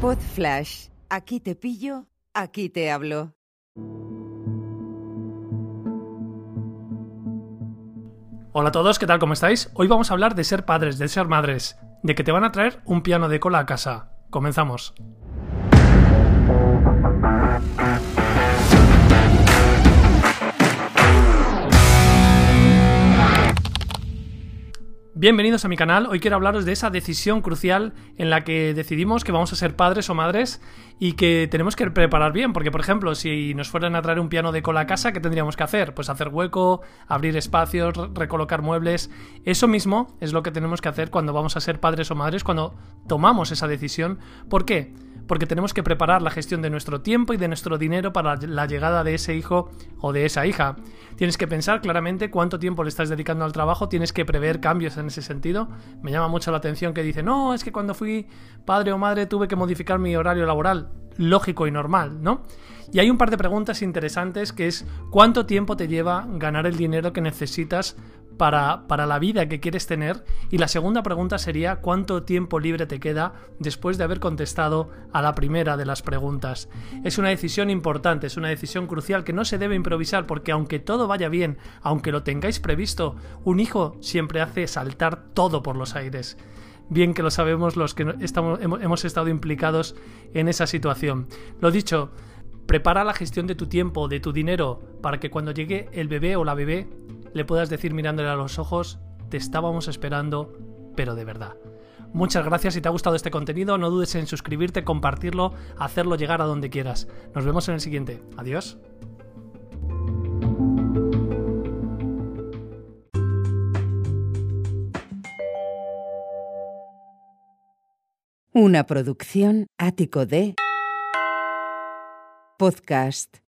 Pod Flash. Aquí te pillo, aquí te hablo. Hola a todos, ¿qué tal? ¿Cómo estáis? Hoy vamos a hablar de ser padres, de ser madres, de que te van a traer un piano de cola a casa. Comenzamos. Bienvenidos a mi canal. Hoy quiero hablaros de esa decisión crucial en la que decidimos que vamos a ser padres o madres y que tenemos que preparar bien. Porque, por ejemplo, si nos fueran a traer un piano de cola a casa, ¿qué tendríamos que hacer? Pues hacer hueco, abrir espacios, recolocar muebles. Eso mismo es lo que tenemos que hacer cuando vamos a ser padres o madres, cuando tomamos esa decisión. ¿Por qué? porque tenemos que preparar la gestión de nuestro tiempo y de nuestro dinero para la llegada de ese hijo o de esa hija. Tienes que pensar claramente cuánto tiempo le estás dedicando al trabajo, tienes que prever cambios en ese sentido. Me llama mucho la atención que dice, no, es que cuando fui padre o madre tuve que modificar mi horario laboral. Lógico y normal, ¿no? Y hay un par de preguntas interesantes que es cuánto tiempo te lleva ganar el dinero que necesitas para, para, la vida que quieres tener? Y la segunda pregunta sería ¿cuánto tiempo libre te queda después de haber contestado a la primera de las preguntas? Es una decisión importante, es una decisión crucial que no se debe improvisar porque aunque todo vaya bien, aunque lo tengáis previsto, un hijo siempre hace saltar todo por los aires bien que lo sabemos los que estamos, hemos estado implicados en esa situación. Lo dicho, prepara la gestión de tu tiempo, de tu dinero, para que cuando llegue el bebé o la bebé le puedas decir mirándole a los ojos, te estábamos esperando, pero de verdad. Muchas gracias si te ha gustado este contenido, no dudes en suscribirte, compartirlo, hacerlo llegar a donde quieras. Nos vemos en el siguiente. Adiós. Una producción ático de podcast